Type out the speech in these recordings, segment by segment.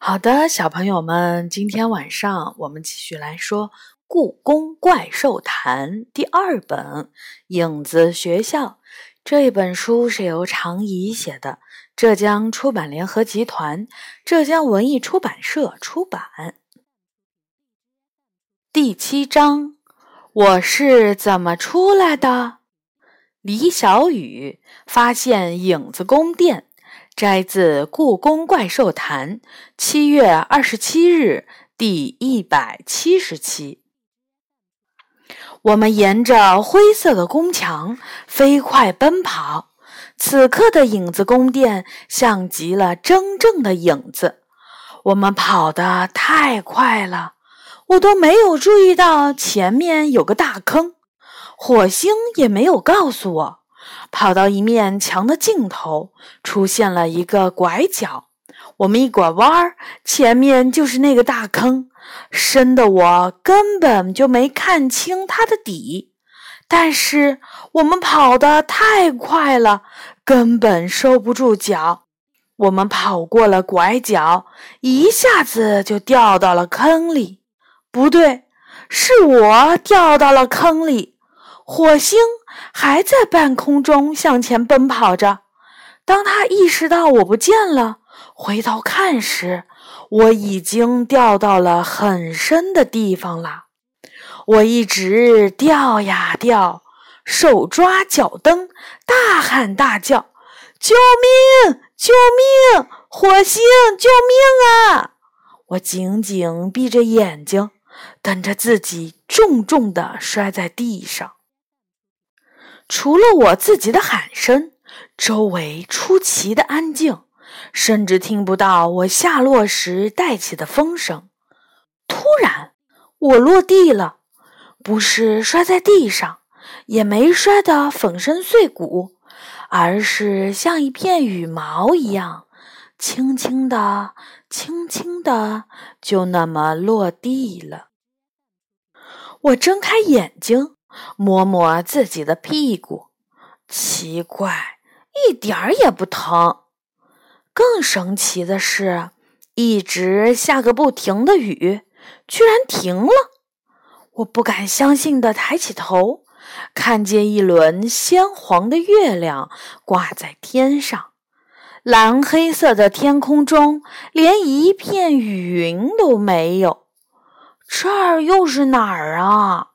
好的，小朋友们，今天晚上我们继续来说《故宫怪兽谈》第二本《影子学校》。这一本书是由常怡写的，浙江出版联合集团、浙江文艺出版社出版。第七章：我是怎么出来的？李小雨发现影子宫殿。摘自《故宫怪兽谈》，七月二十七日，第一百七十期。我们沿着灰色的宫墙飞快奔跑。此刻的影子宫殿像极了真正的影子。我们跑得太快了，我都没有注意到前面有个大坑。火星也没有告诉我。跑到一面墙的尽头，出现了一个拐角。我们一拐弯儿，前面就是那个大坑，深的我根本就没看清它的底。但是我们跑得太快了，根本收不住脚。我们跑过了拐角，一下子就掉到了坑里。不对，是我掉到了坑里。火星还在半空中向前奔跑着。当他意识到我不见了，回头看时，我已经掉到了很深的地方了。我一直掉呀掉，手抓脚蹬，大喊大叫：“救命！救命！火星，救命啊！”我紧紧闭着眼睛，等着自己重重地摔在地上。除了我自己的喊声，周围出奇的安静，甚至听不到我下落时带起的风声。突然，我落地了，不是摔在地上，也没摔得粉身碎骨，而是像一片羽毛一样，轻轻的、轻轻的，就那么落地了。我睁开眼睛。摸摸自己的屁股，奇怪，一点儿也不疼。更神奇的是，一直下个不停的雨，居然停了。我不敢相信的抬起头，看见一轮鲜黄的月亮挂在天上，蓝黑色的天空中连一片雨云都没有。这儿又是哪儿啊？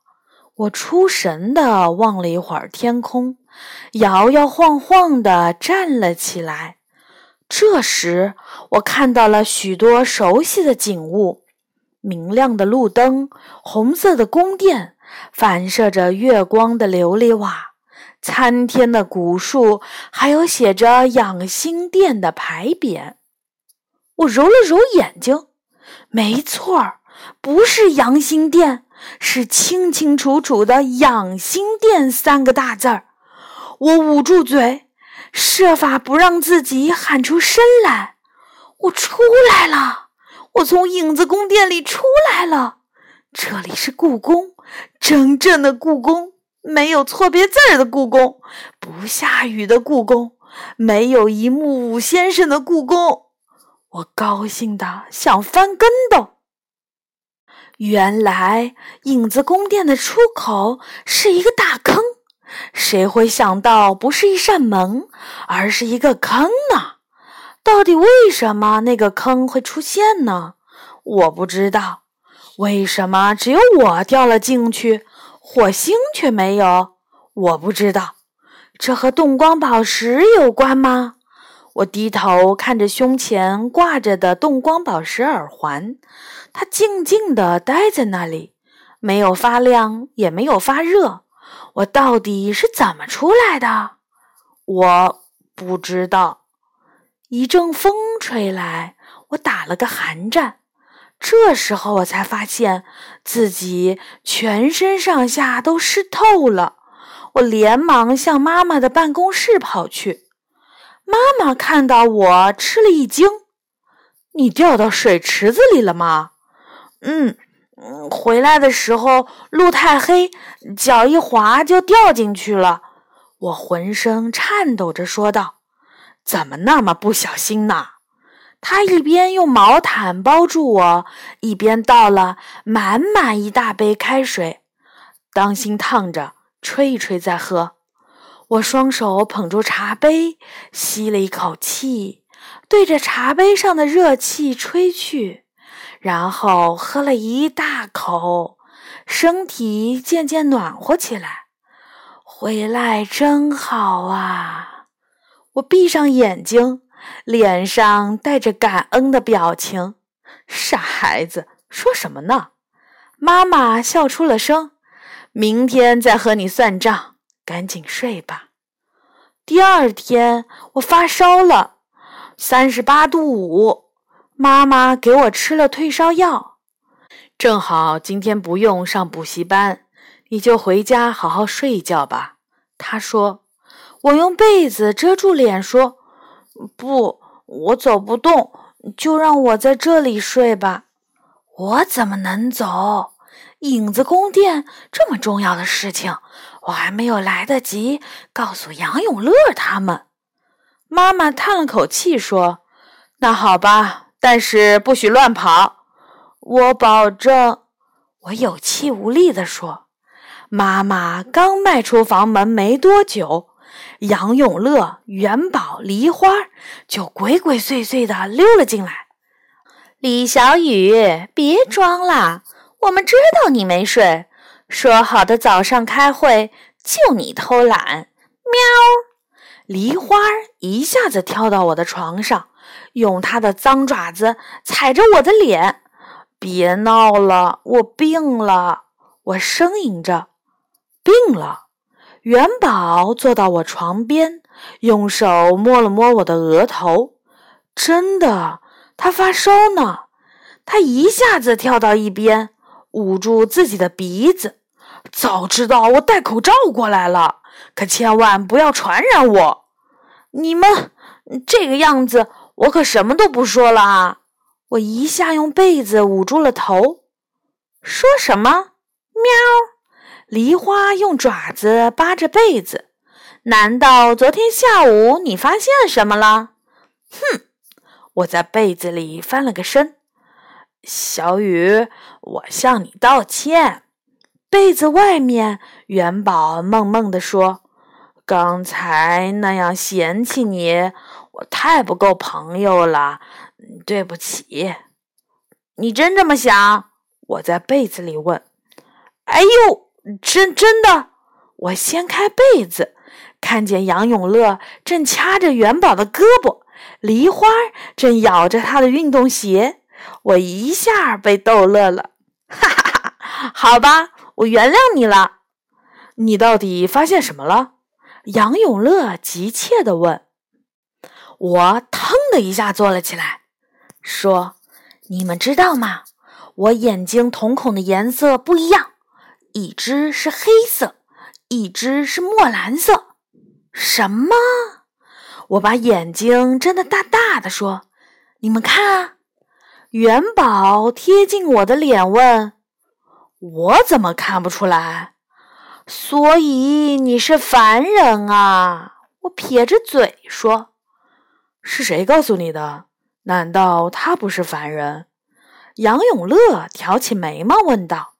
我出神的望了一会儿天空，摇摇晃晃的站了起来。这时，我看到了许多熟悉的景物：明亮的路灯，红色的宫殿，反射着月光的琉璃瓦，参天的古树，还有写着“养心殿”的牌匾。我揉了揉眼睛，没错儿，不是养心殿。是清清楚楚的“养心殿”三个大字儿，我捂住嘴，设法不让自己喊出声来。我出来了，我从影子宫殿里出来了。这里是故宫，真正的故宫，没有错别字儿的故宫，不下雨的故宫，没有一木五先生的故宫。我高兴的想翻跟斗。原来影子宫殿的出口是一个大坑，谁会想到不是一扇门，而是一个坑呢？到底为什么那个坑会出现呢？我不知道。为什么只有我掉了进去，火星却没有？我不知道。这和动光宝石有关吗？我低头看着胸前挂着的动光宝石耳环。它静静地待在那里，没有发亮，也没有发热。我到底是怎么出来的？我不知道。一阵风吹来，我打了个寒战。这时候我才发现自己全身上下都湿透了。我连忙向妈妈的办公室跑去。妈妈看到我，吃了一惊：“你掉到水池子里了吗？”嗯，回来的时候路太黑，脚一滑就掉进去了。我浑身颤抖着说道：“怎么那么不小心呢？”他一边用毛毯包住我，一边倒了满满一大杯开水，当心烫着，吹一吹再喝。我双手捧住茶杯，吸了一口气，对着茶杯上的热气吹去，然后喝了一大口，身体渐渐暖和起来。回来真好啊！我闭上眼睛，脸上带着感恩的表情。傻孩子，说什么呢？妈妈笑出了声。明天再和你算账，赶紧睡吧。第二天我发烧了，三十八度五。妈妈给我吃了退烧药。正好今天不用上补习班，你就回家好好睡一觉吧。她说。我用被子遮住脸说：“不，我走不动，就让我在这里睡吧。”我怎么能走？影子宫殿这么重要的事情，我还没有来得及告诉杨永乐他们。妈妈叹了口气说：“那好吧，但是不许乱跑。”我保证。我有气无力地说。妈妈刚迈出房门没多久。杨永乐、元宝、梨花就鬼鬼祟祟地溜了进来。李小雨，别装了，我们知道你没睡。说好的早上开会，就你偷懒。喵！梨花一下子跳到我的床上，用它的脏爪子踩着我的脸。别闹了，我病了。我呻吟着，病了。元宝坐到我床边，用手摸了摸我的额头。真的，他发烧呢。他一下子跳到一边，捂住自己的鼻子。早知道我戴口罩过来了，可千万不要传染我。你们这个样子，我可什么都不说了啊！我一下用被子捂住了头。说什么？喵。梨花用爪子扒着被子，难道昨天下午你发现什么了？哼！我在被子里翻了个身。小雨，我向你道歉。被子外面，元宝梦梦地说：“刚才那样嫌弃你，我太不够朋友了，对不起。”你真这么想？我在被子里问。哎呦！真真的，我掀开被子，看见杨永乐正掐着元宝的胳膊，梨花正咬着他的运动鞋，我一下被逗乐了，哈哈哈！好吧，我原谅你了。你到底发现什么了？杨永乐急切地问。我腾的一下坐了起来，说：“你们知道吗？我眼睛瞳孔的颜色不一样。”一只是黑色，一只是墨蓝色。什么？我把眼睛睁得大大的，说：“你们看啊！”元宝贴近我的脸问：“我怎么看不出来？”所以你是凡人啊！我撇着嘴说：“是谁告诉你的？难道他不是凡人？”杨永乐挑起眉毛问道。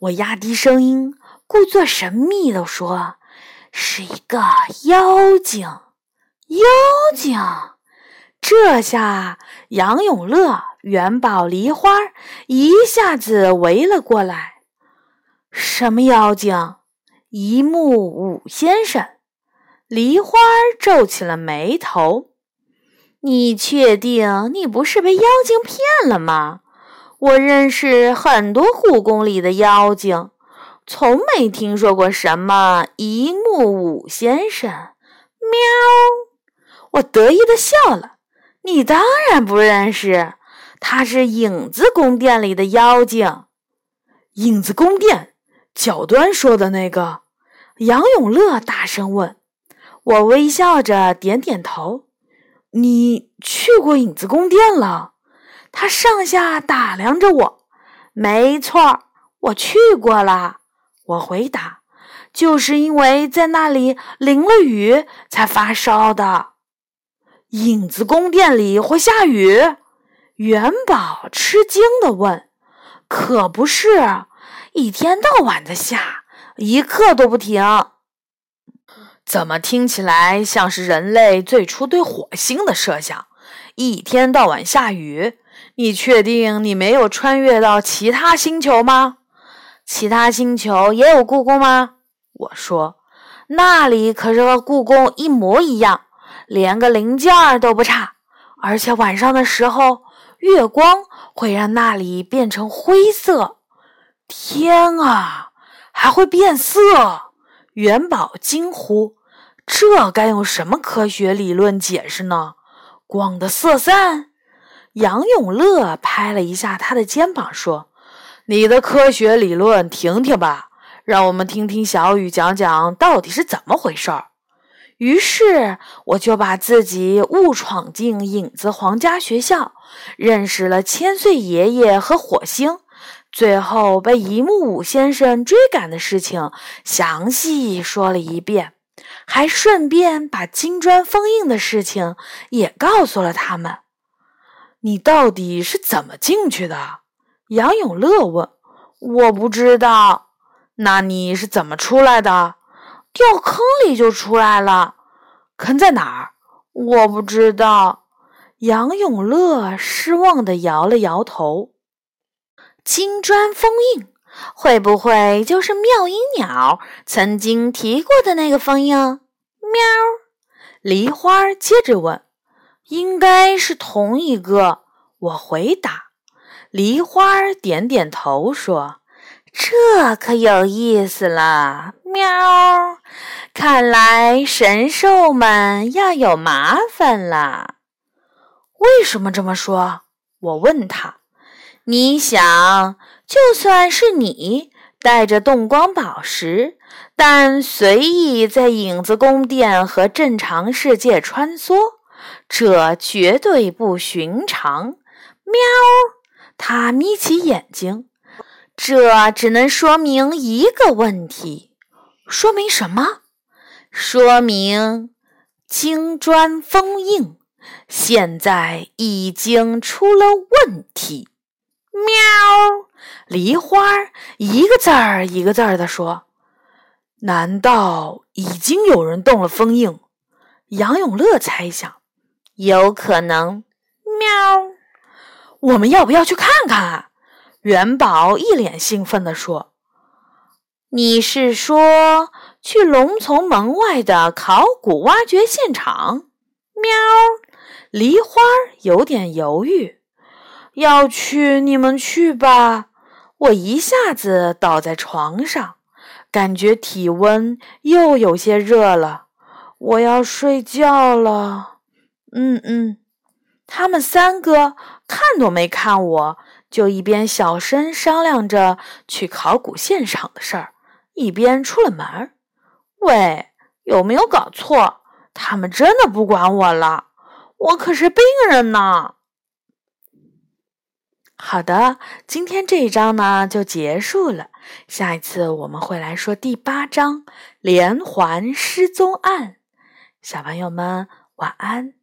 我压低声音，故作神秘地说：“是一个妖精。”妖精！这下杨永乐、元宝、梨花一下子围了过来。什么妖精？一木五先生。梨花皱起了眉头。你确定你不是被妖精骗了吗？我认识很多故宫里的妖精，从没听说过什么一木五先生。喵！我得意的笑了。你当然不认识，他是影子宫殿里的妖精。影子宫殿，角端说的那个。杨永乐大声问。我微笑着点点头。你去过影子宫殿了？他上下打量着我，没错，我去过了。我回答：“就是因为在那里淋了雨才发烧的。”影子宫殿里会下雨？元宝吃惊地问：“可不是，一天到晚的下，一刻都不停。怎么听起来像是人类最初对火星的设想？一天到晚下雨，你确定你没有穿越到其他星球吗？其他星球也有故宫吗？”我说：“那里可是和故宫一模一样，连个零件都不差，而且晚上的时候。”月光会让那里变成灰色。天啊，还会变色！元宝惊呼：“这该用什么科学理论解释呢？”光的色散。杨永乐拍了一下他的肩膀，说：“你的科学理论听听吧，让我们听听小雨讲讲到底是怎么回事儿。”于是我就把自己误闯进影子皇家学校，认识了千岁爷爷和火星，最后被一木五先生追赶的事情详细说了一遍，还顺便把金砖封印的事情也告诉了他们。你到底是怎么进去的？杨永乐问。我不知道。那你是怎么出来的？掉坑里就出来了，坑在哪儿？我不知道。杨永乐失望地摇了摇头。金砖封印会不会就是妙音鸟曾经提过的那个封印？喵！梨花接着问：“应该是同一个。”我回答。梨花点点头说。这可有意思了，喵！看来神兽们要有麻烦了。为什么这么说？我问他。你想，就算是你带着动光宝石，但随意在影子宫殿和正常世界穿梭，这绝对不寻常。喵！他眯起眼睛。这只能说明一个问题，说明什么？说明金砖封印现在已经出了问题。喵！梨花一个字儿一个字儿地说：“难道已经有人动了封印？”杨永乐猜想：“有可能。”喵！我们要不要去看看？元宝一脸兴奋地说：“你是说去龙从门外的考古挖掘现场？”喵，梨花有点犹豫：“要去，你们去吧。”我一下子倒在床上，感觉体温又有些热了。我要睡觉了。嗯嗯，他们三个看都没看我。就一边小声商量着去考古现场的事儿，一边出了门。喂，有没有搞错？他们真的不管我了？我可是病人呢。好的，今天这一章呢就结束了。下一次我们会来说第八章连环失踪案。小朋友们晚安。